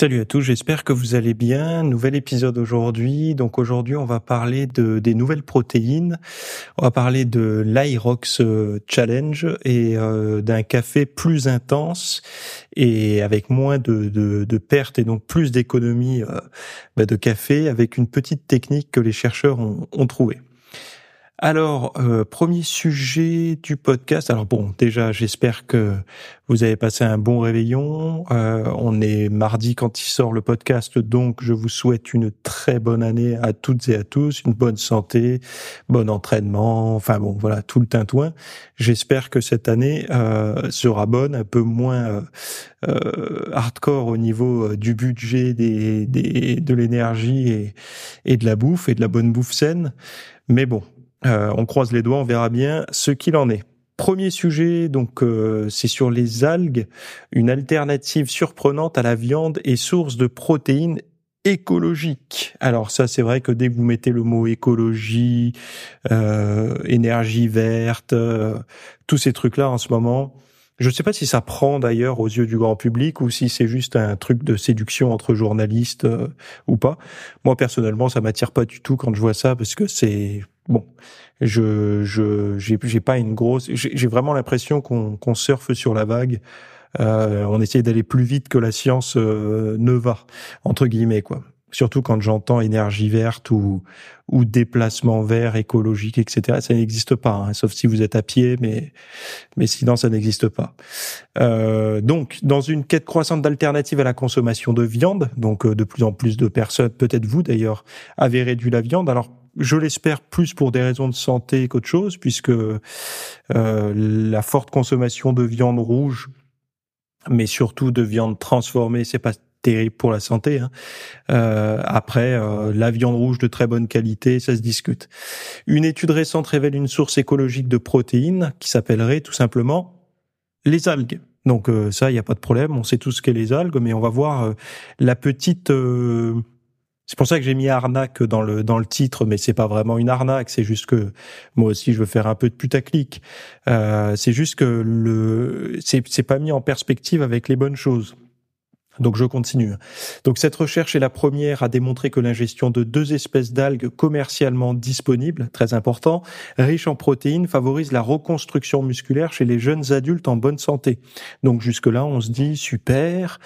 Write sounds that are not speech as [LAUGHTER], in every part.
Salut à tous, j'espère que vous allez bien. Nouvel épisode aujourd'hui. Donc aujourd'hui, on va parler de des nouvelles protéines. On va parler de l'Irox euh, Challenge et euh, d'un café plus intense et avec moins de, de, pertes et donc plus d'économies euh, bah, de café avec une petite technique que les chercheurs ont trouvée. Alors, euh, premier sujet du podcast. Alors bon, déjà, j'espère que vous avez passé un bon réveillon. Euh, on est mardi quand il sort le podcast, donc je vous souhaite une très bonne année à toutes et à tous, une bonne santé, bon entraînement, enfin bon, voilà, tout le tintouin. J'espère que cette année euh, sera bonne, un peu moins hardcore au niveau du budget, des, des de l'énergie et, et de la bouffe et de la bonne bouffe saine. Mais bon, euh, on croise les doigts, on verra bien ce qu'il en est. Premier sujet, donc euh, c'est sur les algues, une alternative surprenante à la viande et source de protéines écologiques. Alors ça, c'est vrai que dès que vous mettez le mot écologie, euh, énergie verte, tous ces trucs-là en ce moment, je ne sais pas si ça prend d'ailleurs aux yeux du grand public ou si c'est juste un truc de séduction entre journalistes ou pas. Moi personnellement, ça m'attire pas du tout quand je vois ça parce que c'est bon, je je j'ai pas une grosse. J'ai vraiment l'impression qu'on qu'on surfe sur la vague. Euh, on essaie d'aller plus vite que la science euh, ne va entre guillemets quoi. Surtout quand j'entends énergie verte ou ou déplacement vert écologique etc. Ça n'existe pas, hein, sauf si vous êtes à pied, mais mais sinon ça n'existe pas. Euh, donc dans une quête croissante d'alternatives à la consommation de viande, donc euh, de plus en plus de personnes, peut-être vous d'ailleurs, avez réduit la viande. Alors je l'espère plus pour des raisons de santé qu'autre chose, puisque euh, la forte consommation de viande rouge, mais surtout de viande transformée, c'est pas terrible pour la santé. Hein. Euh, après, euh, la viande rouge de très bonne qualité, ça se discute. Une étude récente révèle une source écologique de protéines qui s'appellerait tout simplement les algues. Donc ça, il n'y a pas de problème, on sait tout ce qu'est les algues, mais on va voir la petite c'est pour ça que j'ai mis arnaque dans le dans le titre, mais c'est pas vraiment une arnaque. C'est juste que moi aussi je veux faire un peu de putaclic. Euh, c'est juste que le c'est c'est pas mis en perspective avec les bonnes choses. Donc je continue. Donc cette recherche est la première à démontrer que l'ingestion de deux espèces d'algues commercialement disponibles, très important, riches en protéines, favorise la reconstruction musculaire chez les jeunes adultes en bonne santé. Donc jusque là, on se dit super,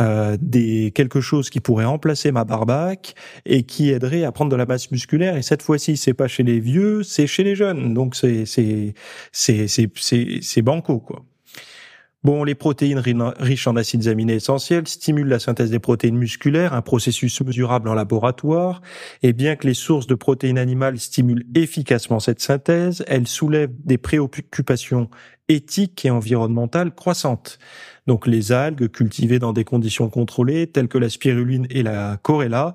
euh, des quelque chose qui pourrait remplacer ma barbaque et qui aiderait à prendre de la masse musculaire. Et cette fois-ci, c'est pas chez les vieux, c'est chez les jeunes. Donc c'est c'est c'est c'est c'est banco quoi. Bon, les protéines riches en acides aminés essentiels stimulent la synthèse des protéines musculaires, un processus mesurable en laboratoire, et bien que les sources de protéines animales stimulent efficacement cette synthèse, elles soulèvent des préoccupations éthiques et environnementales croissantes. Donc les algues cultivées dans des conditions contrôlées, telles que la spiruline et la chorella,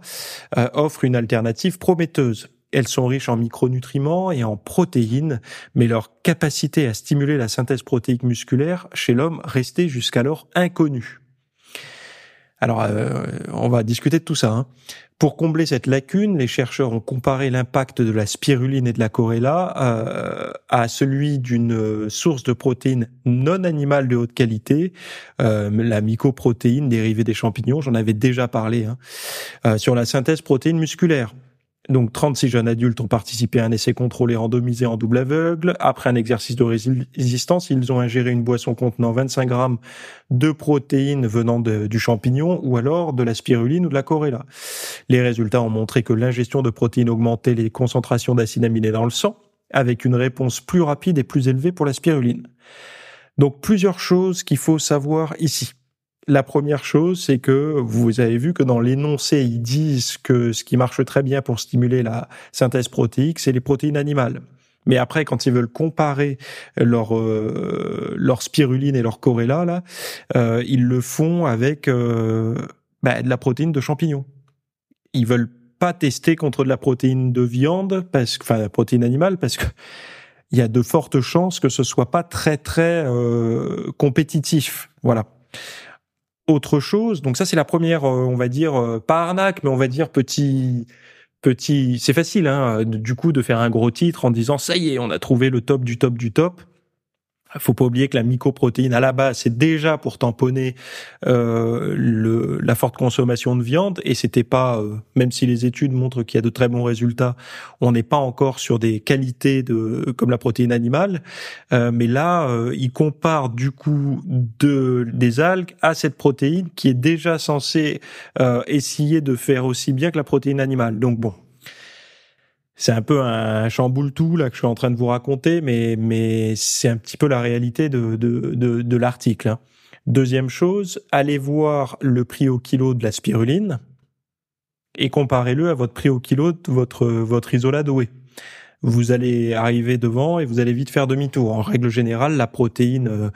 euh, offrent une alternative prometteuse. Elles sont riches en micronutriments et en protéines, mais leur capacité à stimuler la synthèse protéique musculaire chez l'homme restait jusqu'alors inconnue. Alors, euh, on va discuter de tout ça. Hein. Pour combler cette lacune, les chercheurs ont comparé l'impact de la spiruline et de la chorella euh, à celui d'une source de protéines non animales de haute qualité, euh, la mycoprotéine dérivée des champignons. J'en avais déjà parlé hein, sur la synthèse protéine musculaire. Donc 36 jeunes adultes ont participé à un essai contrôlé randomisé en double aveugle. Après un exercice de résistance, ils ont ingéré une boisson contenant 25 grammes de protéines venant du champignon ou alors de la spiruline ou de la chorella. Les résultats ont montré que l'ingestion de protéines augmentait les concentrations d'acides aminés dans le sang, avec une réponse plus rapide et plus élevée pour la spiruline. Donc plusieurs choses qu'il faut savoir ici. La première chose, c'est que vous avez vu que dans l'énoncé, ils disent que ce qui marche très bien pour stimuler la synthèse protéique, c'est les protéines animales. Mais après, quand ils veulent comparer leur euh, leur spiruline et leur chorella, là, euh, ils le font avec euh, bah, de la protéine de champignons. Ils veulent pas tester contre de la protéine de viande, parce que, enfin, la protéine animale, parce que il y a de fortes chances que ce soit pas très très euh, compétitif. Voilà. Autre chose, donc ça c'est la première, euh, on va dire euh, pas arnaque, mais on va dire petit petit. C'est facile, hein, du coup, de faire un gros titre en disant ça y est, on a trouvé le top du top du top. Faut pas oublier que la mycoprotéine à la base c'est déjà pour tamponner euh, le, la forte consommation de viande et c'était pas euh, même si les études montrent qu'il y a de très bons résultats, on n'est pas encore sur des qualités de comme la protéine animale, euh, mais là euh, il compare du coup de des algues à cette protéine qui est déjà censée euh, essayer de faire aussi bien que la protéine animale. Donc bon, c'est un peu un chamboule tout là que je suis en train de vous raconter, mais mais c'est un petit peu la réalité de de de, de l'article. Hein. Deuxième chose, allez voir le prix au kilo de la spiruline et comparez-le à votre prix au kilo de votre votre isoladoué. Vous allez arriver devant et vous allez vite faire demi-tour. En règle générale, la protéine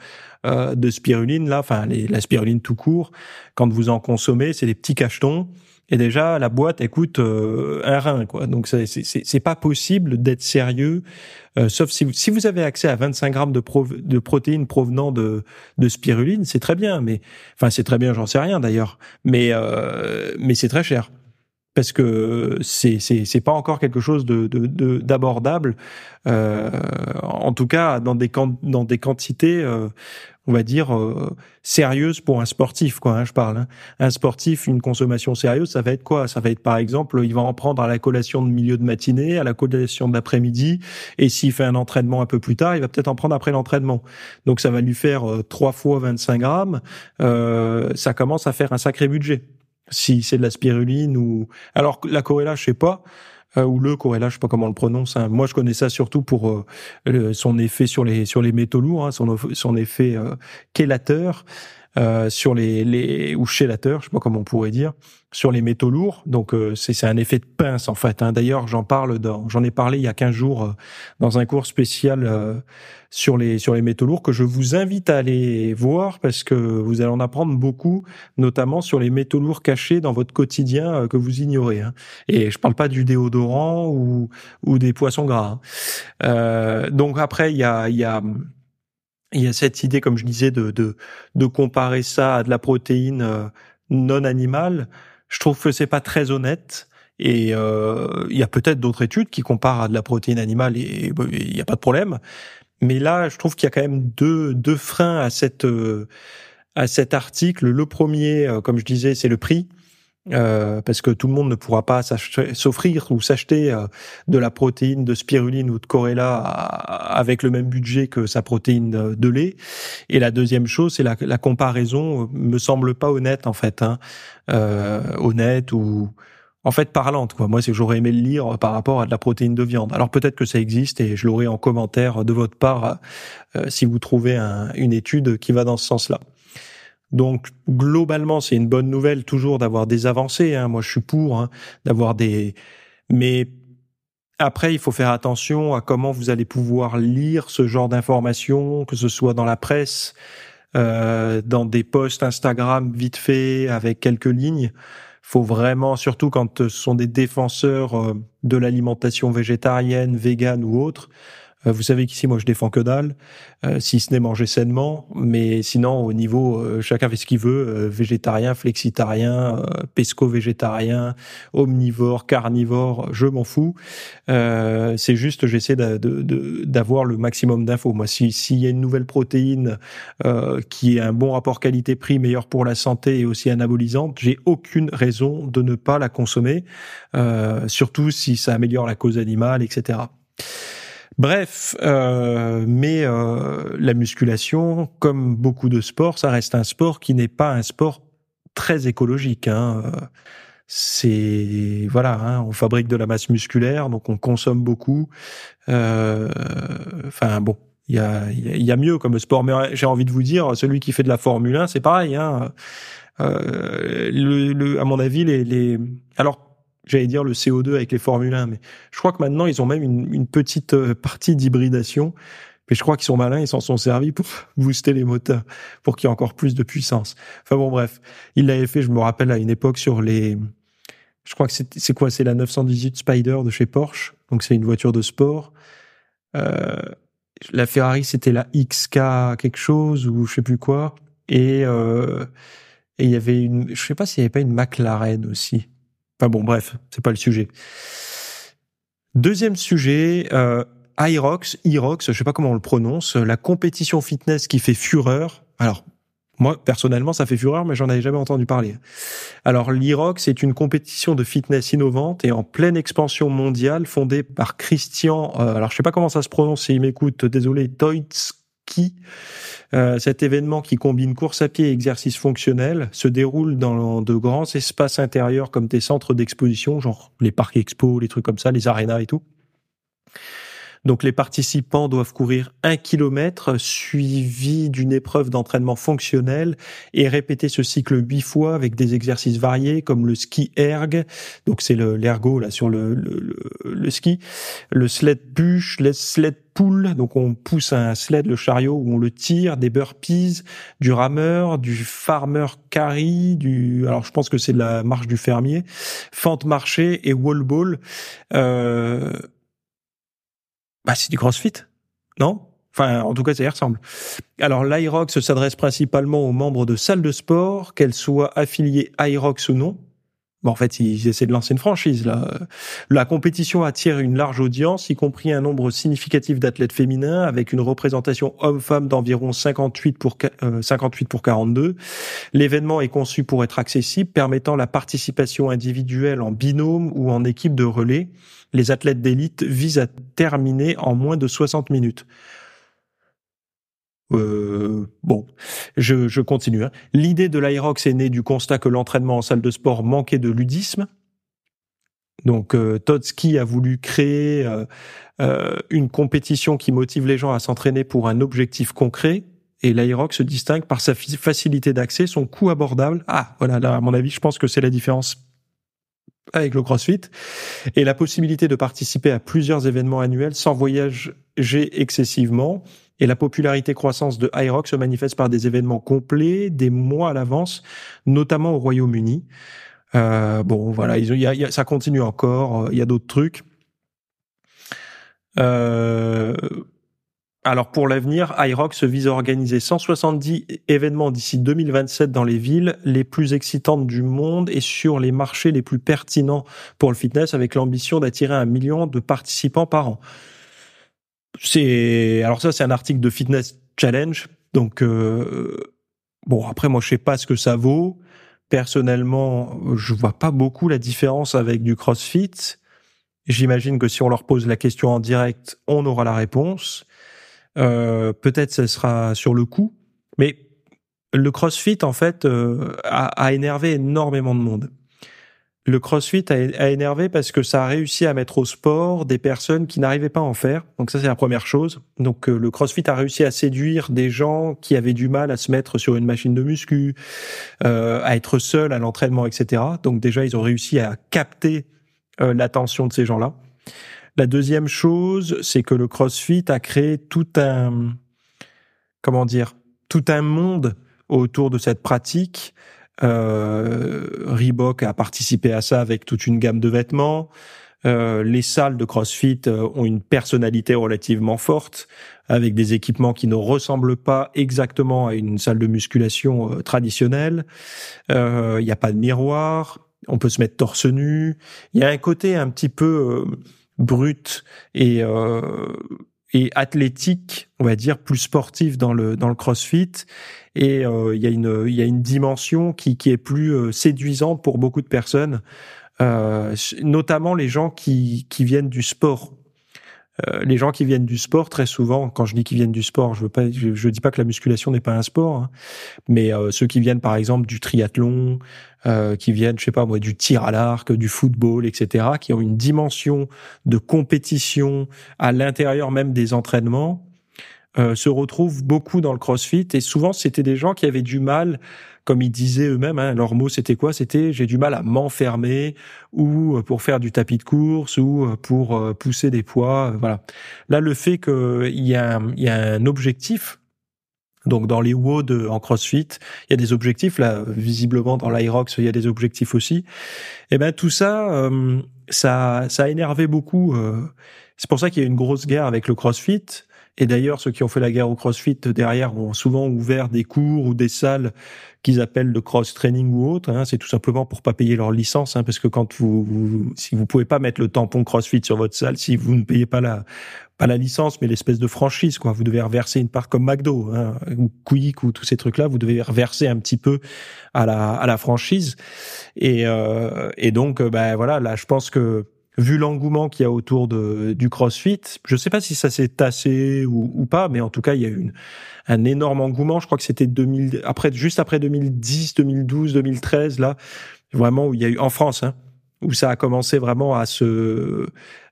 euh, de spiruline, là, enfin la spiruline tout court, quand vous en consommez, c'est des petits cachetons et déjà, la boîte, elle coûte euh, un rein, quoi. Donc, c'est, c'est, pas possible d'être sérieux, euh, sauf si vous, si vous avez accès à 25 grammes de, de protéines provenant de, de spiruline, c'est très bien. Mais, enfin, c'est très bien, j'en sais rien d'ailleurs. Mais, euh, mais c'est très cher parce que c'est c'est c'est pas encore quelque chose de d'abordable. Euh, en tout cas dans des dans des quantités euh, on va dire euh, sérieuses pour un sportif quoi hein, je parle hein. un sportif une consommation sérieuse ça va être quoi? Ça va être par exemple il va en prendre à la collation de milieu de matinée à la collation de l'après-midi et s'il fait un entraînement un peu plus tard il va peut-être en prendre après l'entraînement. Donc ça va lui faire trois fois 25 grammes. Ça commence à faire un sacré budget si c'est de la spiruline ou alors la corella je sais pas euh, ou le corella je sais pas comment on le prononce hein. moi je connais ça surtout pour euh, son effet sur les sur les métaux lourds hein, son effet euh, chélateur euh, sur les, les ou je sais pas comment on pourrait dire, sur les métaux lourds. Donc euh, c'est un effet de pince en fait. Hein. D'ailleurs, j'en parle j'en ai parlé il y a 15 jours euh, dans un cours spécial sur les sur les métaux lourds que je vous invite à aller voir parce que vous allez en apprendre beaucoup, notamment sur les métaux lourds cachés dans votre quotidien que vous ignorez. Hein. Et je parle pas du déodorant ou ou des poissons gras. Hein. donc après il y a il y a il y a cette idée, comme je disais, de, de, de comparer ça à de la protéine euh, non animale. Je trouve que c'est pas très honnête. Et euh, il y a peut-être d'autres études qui comparent à de la protéine animale et il n'y a pas de problème. Mais là, je trouve qu'il y a quand même deux, deux freins à cette euh, à cet article. Le premier, comme je disais, c'est le prix. Euh, parce que tout le monde ne pourra pas s'offrir ou s'acheter euh, de la protéine de spiruline ou de corella avec le même budget que sa protéine de lait. Et la deuxième chose, c'est la, la, comparaison me semble pas honnête en fait, hein. euh, honnête ou en fait parlante quoi. Moi, c'est que j'aurais aimé le lire par rapport à de la protéine de viande. Alors peut-être que ça existe et je l'aurai en commentaire de votre part euh, si vous trouvez un, une étude qui va dans ce sens-là. Donc globalement, c'est une bonne nouvelle toujours d'avoir des avancées. Hein. Moi, je suis pour hein, d'avoir des, mais après, il faut faire attention à comment vous allez pouvoir lire ce genre d'informations, que ce soit dans la presse, euh, dans des posts Instagram vite fait avec quelques lignes. Faut vraiment, surtout quand ce sont des défenseurs euh, de l'alimentation végétarienne, végane ou autre, vous savez qu'ici, moi, je défends que dalle, euh, si ce n'est manger sainement. Mais sinon, au niveau, euh, chacun fait ce qu'il veut, végétarien, flexitarien, pesco-végétarien, omnivore, carnivore, je m'en fous. c'est juste, j'essaie d'avoir le maximum d'infos. Moi, s'il y a une nouvelle protéine qui est un bon rapport qualité-prix, meilleur pour la santé et aussi anabolisante, j'ai aucune raison de ne pas la consommer, surtout si ça améliore la cause animale, etc. Bref, euh, mais euh, la musculation, comme beaucoup de sports, ça reste un sport qui n'est pas un sport très écologique. Hein. C'est voilà, hein, on fabrique de la masse musculaire, donc on consomme beaucoup. Euh, enfin bon, il y a, a mieux comme sport, mais j'ai envie de vous dire, celui qui fait de la Formule 1, c'est pareil. Hein. Euh, à mon avis, les, les alors j'allais dire le CO2 avec les Formule 1, mais je crois que maintenant ils ont même une, petite euh, partie d'hybridation Mais je crois qu'ils sont malins, ils s'en sont servis pour [LAUGHS] booster les moteurs, pour qu'il y ait encore plus de puissance. Enfin bon, bref, il l'avait fait, je me rappelle, à une époque sur les... Je crois que c'est quoi? C'est la 918 Spider de chez Porsche. Donc c'est une voiture de sport. Euh, la Ferrari, c'était la XK quelque chose ou je sais plus quoi. Et euh, et il y avait une, je sais pas s'il y avait pas une McLaren aussi. Enfin bon, bref, c'est pas le sujet. Deuxième sujet, euh, IROX, IROX, je sais pas comment on le prononce, la compétition fitness qui fait fureur. Alors, moi, personnellement, ça fait fureur, mais j'en avais jamais entendu parler. Alors, l'IROX est une compétition de fitness innovante et en pleine expansion mondiale, fondée par Christian, euh, alors je sais pas comment ça se prononce, s'il m'écoute, désolé, Toitsky. Euh, cet événement qui combine course à pied et exercice fonctionnel se déroule dans de grands espaces intérieurs comme des centres d'exposition, genre les parcs expo, les trucs comme ça, les arénas et tout. Donc les participants doivent courir un kilomètre suivi d'une épreuve d'entraînement fonctionnel et répéter ce cycle huit fois avec des exercices variés comme le ski erg, donc c'est l'ergo là sur le, ski, le sled push, le sled pull, donc on pousse un sled, le chariot, où on le tire, des burpees, du rameur, du farmer carry, du, alors je pense que c'est la marche du fermier, fente marché et wall ball. Euh, bah, c'est du CrossFit, non? Enfin, en tout cas, ça y ressemble. Alors, l'IROX s'adresse principalement aux membres de salles de sport, qu'elles soient affiliées IROX ou non. Bon, en fait, ils essaient de lancer une franchise. La compétition attire une large audience, y compris un nombre significatif d'athlètes féminins, avec une représentation homme-femme d'environ 58 pour, 58 euh, pour 42. L'événement est conçu pour être accessible, permettant la participation individuelle en binôme ou en équipe de relais les athlètes d'élite visent à terminer en moins de 60 minutes. Euh, bon, je, continue. Hein. L'idée de l'Aerox est née du constat que l'entraînement en salle de sport manquait de ludisme. Donc euh, Totsky a voulu créer euh, une compétition qui motive les gens à s'entraîner pour un objectif concret. Et l'Aerox se distingue par sa facilité d'accès, son coût abordable. Ah, voilà, là, à mon avis, je pense que c'est la différence avec le CrossFit et la possibilité de participer à plusieurs événements annuels sans voyager excessivement. Et la popularité croissance de iRock se manifeste par des événements complets, des mois à l'avance, notamment au Royaume-Uni. Euh, bon, voilà, ça continue encore. Il y a d'autres trucs. Euh, alors pour l'avenir, IROX vise à organiser 170 événements d'ici 2027 dans les villes les plus excitantes du monde et sur les marchés les plus pertinents pour le fitness avec l'ambition d'attirer un million de participants par an. C'est alors ça c'est un article de Fitness Challenge donc euh, bon après moi je sais pas ce que ça vaut. Personnellement, je vois pas beaucoup la différence avec du CrossFit. J'imagine que si on leur pose la question en direct, on aura la réponse. Euh, peut-être ce sera sur le coup, mais le CrossFit en fait euh, a, énervé énormément de monde. Le CrossFit a, énervé parce que ça a réussi à mettre au sport des personnes qui n'arrivaient pas à en faire. Donc ça c'est la première chose. Donc euh, le CrossFit a réussi à séduire des gens qui avaient du mal à se mettre sur une machine de muscu, à être seuls à l'entraînement, etc. Donc déjà ils ont réussi à capter l'attention de ces gens-là. La deuxième chose, c'est que le CrossFit a créé tout un, comment dire, tout un monde autour de cette pratique. Euh, Reebok a participé à ça avec toute une gamme de vêtements. Euh, les salles de CrossFit euh, ont une personnalité relativement forte, avec des équipements qui ne ressemblent pas exactement à une salle de musculation euh, traditionnelle. Il n'y a pas de miroir, on peut se mettre torse nu. Il y a un côté un petit peu brut et euh, et athlétique, on va dire plus sportif dans le dans le CrossFit et euh, il y a une y a une dimension qui qui est plus euh, séduisante pour beaucoup de personnes, euh, notamment les gens qui qui viennent du sport. Euh, les gens qui viennent du sport, très souvent, quand je dis qu'ils viennent du sport, je veux pas, je, dis pas que la musculation n'est pas un sport, hein, mais euh, ceux qui viennent par exemple du triathlon, euh, qui viennent, je sais pas moi, du tir à l'arc, du football, etc., qui ont une dimension de compétition à l'intérieur même des entraînements. se retrouvent beaucoup dans le CrossFit et souvent c'était des gens qui avaient du mal comme ils disaient eux-mêmes, hein, leur mot c'était quoi? C'était j'ai du mal à m'enfermer ou pour faire du tapis de course ou pour pousser des poids. Voilà. Là, le fait qu'il y, y a un objectif donc dans les WOD en CrossFit, il y a des objectifs là visiblement dans l'Irox, il y a des objectifs aussi. Et eh ben tout ça euh, ça ça a énervé beaucoup euh. c'est pour ça qu'il y a une grosse guerre avec le CrossFit et d'ailleurs ceux qui ont fait la guerre au CrossFit derrière ont souvent ouvert des cours ou des salles qu'ils appellent le cross training ou autre. Hein. C'est tout simplement pour pas payer leur licence, hein, parce que quand vous, vous, si vous pouvez pas mettre le tampon CrossFit sur votre salle, si vous ne payez pas la pas la licence, mais l'espèce de franchise, quoi. Vous devez reverser une part comme McDo, hein, ou Quick, ou tous ces trucs-là. Vous devez reverser un petit peu à la à la franchise. Et euh, et donc, euh, ben voilà, là, je pense que vu l'engouement qu'il y a autour de, du CrossFit, je sais pas si ça s'est tassé ou, ou, pas, mais en tout cas, il y a eu une, un énorme engouement. Je crois que c'était 2000, après, juste après 2010, 2012, 2013, là, vraiment où il y a eu en France, hein, où ça a commencé vraiment à se,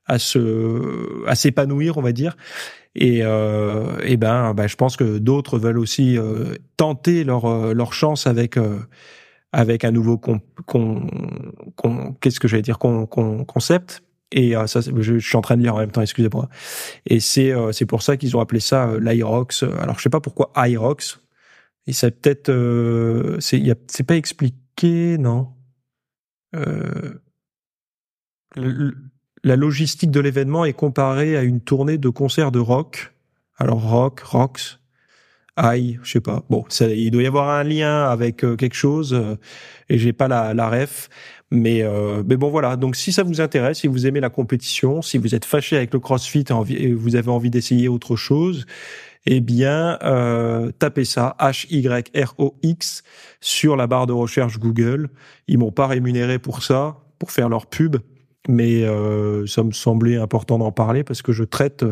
à se, à s'épanouir, on va dire. Et, euh, et ben, ben, je pense que d'autres veulent aussi euh, tenter leur euh, leur chance avec euh, avec un nouveau con, qu'est-ce que j'allais dire con, concept et euh, ça, je, suis en train de lire en même temps, excusez-moi. Et c'est euh, c'est pour ça qu'ils ont appelé ça euh, l'Irox. Alors je sais pas pourquoi Irox. Et c'est peut-être euh, c'est c'est pas expliqué, non? la logistique de l'événement est comparée à une tournée de concerts de rock. Alors rock, rocks, Aïe, je sais pas. Bon, ça, il doit y avoir un lien avec euh, quelque chose euh, et j'ai pas la, la ref, mais euh, mais bon voilà. Donc si ça vous intéresse, si vous aimez la compétition, si vous êtes fâché avec le CrossFit et, vous avez envie d'essayer autre chose, eh bien tapez ça H Y R O X sur la barre de recherche Google. Ils m'ont pas rémunéré pour ça, pour faire leur pub, mais ça me semblait important d'en parler parce que je traite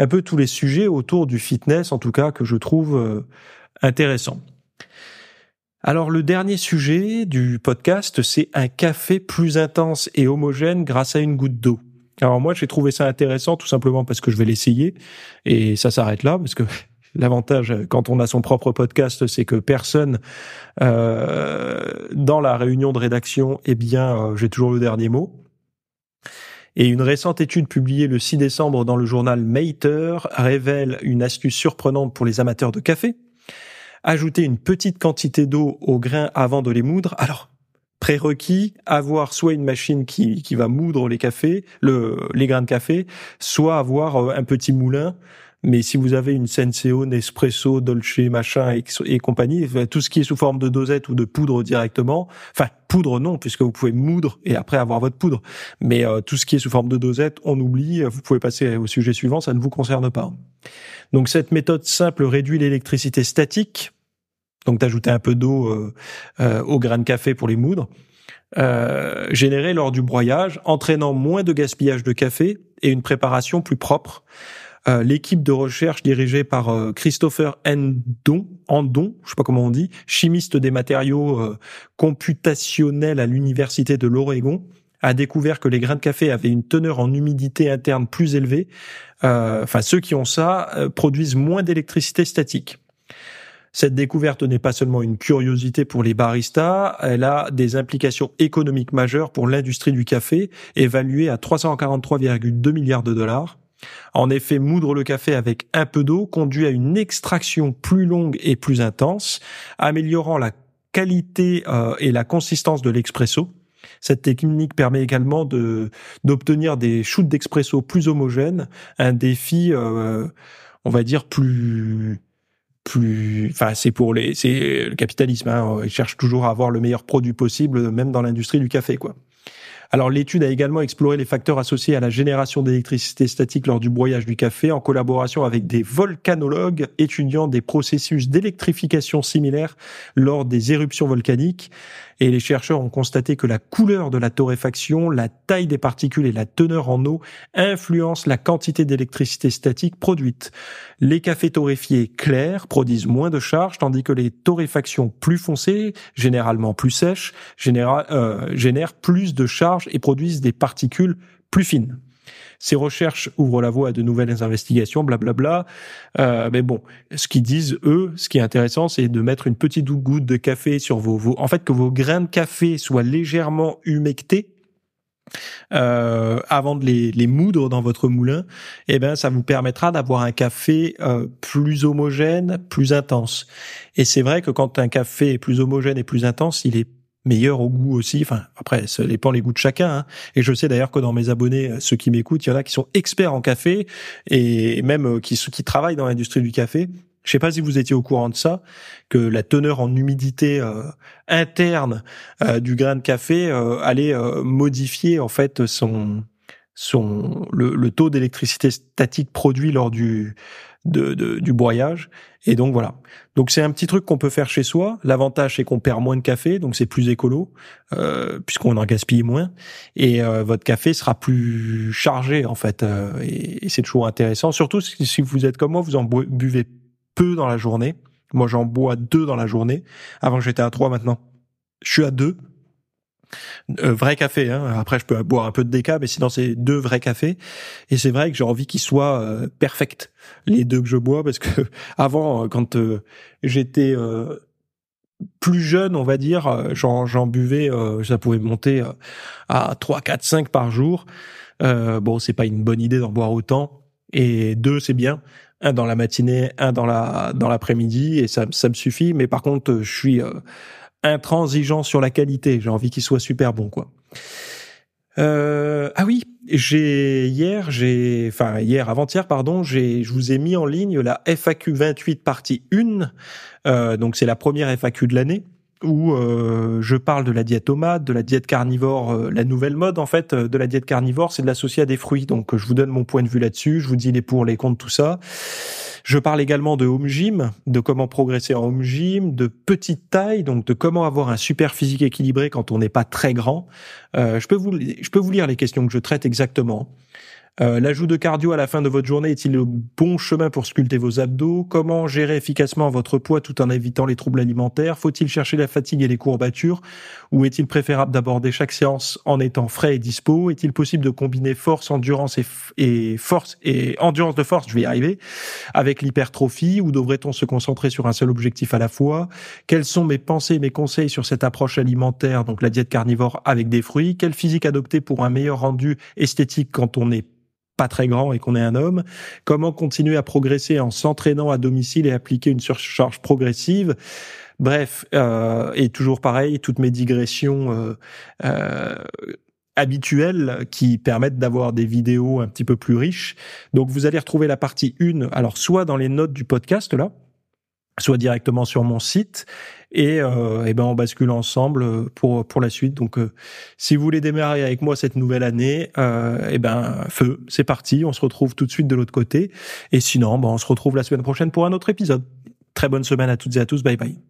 un peu tous les sujets autour du fitness, en tout cas, que je trouve euh, intéressant. Alors le dernier sujet du podcast, c'est un café plus intense et homogène grâce à une goutte d'eau. Alors moi j'ai trouvé ça intéressant tout simplement parce que je vais l'essayer et ça s'arrête là parce que [LAUGHS] l'avantage quand on a son propre podcast c'est que personne euh, dans la réunion de rédaction eh bien euh, j'ai toujours le dernier mot. Et une récente étude publiée le 6 décembre dans le journal Mater révèle une astuce surprenante pour les amateurs de café. Ajouter une petite quantité d'eau aux grains avant de les moudre. Alors, prérequis, avoir soit une machine qui, qui va moudre les cafés, le, les grains de café, soit avoir euh, un petit moulin mais si vous avez une Senseo, Nespresso, Dolce, machin et, compagnie, tout ce qui est sous forme de dosette ou de poudre directement, enfin poudre non, puisque vous pouvez moudre et après avoir votre poudre. Mais euh, tout ce qui est sous forme de dosette, on oublie. Vous pouvez passer au sujet suivant, ça ne vous concerne pas. Donc cette méthode simple réduit l'électricité statique. Donc d'ajouter un peu d'eau euh, euh, au grain de café pour les moudres. Euh, générée lors du broyage, entraînant moins de gaspillage de café et une préparation plus propre. Euh, l'équipe de recherche dirigée par euh, Christopher Andon, Andon, je sais pas comment on dit, chimiste des matériaux euh, computationnels à l'université de l'Oregon, a découvert que les grains de café avaient une teneur en humidité interne plus élevée. Enfin, ceux qui ont ça produisent moins d'électricité statique. Cette découverte n'est pas seulement une curiosité pour les baristas, elle a des implications économiques majeures pour l'industrie du café, évaluée à 343,2 milliards de dollars. En effet, moudre le café avec un peu d'eau conduit à une extraction plus longue et plus intense, améliorant la qualité euh, et la consistance de l'expresso. Cette technique permet également d'obtenir des shoots d'expresso plus homogènes, un défi, euh, on va dire plus plus, enfin c'est pour les, c'est le capitalisme. Hein, ils cherchent toujours à avoir le meilleur produit possible, même dans l'industrie du café, quoi. Alors l'étude a également exploré les facteurs associés à la génération d'électricité statique lors du broyage du café en collaboration avec des volcanologues étudiant des processus d'électrification similaires lors des éruptions volcaniques et les chercheurs ont constaté que la couleur de la torréfaction, la taille des particules et la teneur en eau influencent la quantité d'électricité statique produite. Les cafés torréfiés clairs produisent moins de charge, tandis que les torréfactions plus foncées, généralement plus sèches, euh, génèrent plus de charge et produisent des particules plus fines. Ces recherches ouvrent la voie à de nouvelles investigations, blablabla. Euh, mais bon, ce qu'ils disent, eux, ce qui est intéressant, c'est de mettre une petite goutte de café sur vos, vos... En fait, que vos grains de café soient légèrement humectés euh, avant de les, les, moudre dans votre moulin, eh ben ça vous permettra d'avoir un café euh, plus homogène, plus intense. Et c'est vrai que quand un café est plus homogène et plus intense, il est meilleur au goût aussi. Enfin, après, ça dépend les goûts de chacun. Hein. Et je sais d'ailleurs que dans mes abonnés, ceux qui m'écoutent, il y en a qui sont experts en café et même euh, qui, qui travaillent dans l'industrie du café. Je sais pas si vous étiez au courant de ça, que la teneur en humidité euh, interne euh, du grain de café allait modifier en fait son son le, le taux d'électricité statique produit lors du de, de, du broyage. Et donc voilà. Donc c'est un petit truc qu'on peut faire chez soi. L'avantage c'est qu'on perd moins de café, donc c'est plus écolo euh, puisqu'on en gaspille moins. Et euh, votre café sera plus chargé en fait. Euh, et, c'est toujours intéressant. Surtout si, vous êtes comme moi, vous en buvez peu dans la journée. Moi j'en bois deux dans la journée. Avant j'étais à trois maintenant. Je suis à deux euh, vrai café. Hein. Après, je peux boire un peu de déca, mais sinon c'est deux vrais cafés. Et c'est vrai que j'ai envie qu'ils soient euh, les deux que je bois, parce que [LAUGHS] avant, euh, quand euh, j'étais plus jeune, on va dire, j'en buvais, ça pouvait monter à 3, 4, 5 par jour. bon, c'est pas une bonne idée d'en boire autant. Et deux, c'est bien. Un dans la matinée, un dans la dans l'après-midi, et ça, ça me suffit. Mais par contre, je suis intransigeant sur la qualité. J'ai envie qu'il soit super bon, quoi. Euh, ah oui, j'ai hier, j'ai, enfin hier, avant-hier, pardon, j'ai, je vous ai mis en ligne la FAQ 28 partie 1. Euh, donc c'est la première FAQ de l'année où euh, je parle de la diète tomate, de la diète carnivore, euh, la nouvelle mode en fait de la diète carnivore, c'est de l'associer à des fruits. Donc je vous donne mon point de vue là-dessus, je vous dis les pour, les contre, tout ça. Je parle également de home gym, de comment progresser en home gym, de petite taille, donc de comment avoir un super physique équilibré quand on n'est pas très grand. Euh, je peux vous, je peux vous lire les questions que je traite exactement. Euh, l'ajout de cardio à la fin de votre journée est-il le bon chemin pour sculpter vos abdos? Comment gérer efficacement votre poids tout en évitant les troubles alimentaires? Faut-il chercher la fatigue et les courbatures? Ou est-il préférable d'aborder chaque séance en étant frais et dispo? Est-il possible de combiner force, endurance et, force et endurance de force, je vais y arriver, avec l'hypertrophie? Ou devrait-on se concentrer sur un seul objectif à la fois? Quelles sont mes pensées, mes conseils sur cette approche alimentaire, donc la diète carnivore avec des fruits. Quelle physique adopter pour un meilleur rendu esthétique quand on est pas très grand et qu'on est un homme, comment continuer à progresser en s'entraînant à domicile et appliquer une surcharge progressive? Bref, euh, et toujours pareil, toutes mes digressions euh, euh, habituelles qui permettent d'avoir des vidéos un petit peu plus riches. Donc vous allez retrouver la partie 1, alors soit dans les notes du podcast là, soit directement sur mon site et, euh, et ben on bascule ensemble euh, pour pour la suite. Donc euh, si vous voulez démarrer avec moi cette nouvelle année, euh, et ben feu, c'est parti, on se retrouve tout de suite de l'autre côté. Et sinon, ben on se retrouve la semaine prochaine pour un autre épisode. Très bonne semaine à toutes et à tous, bye bye.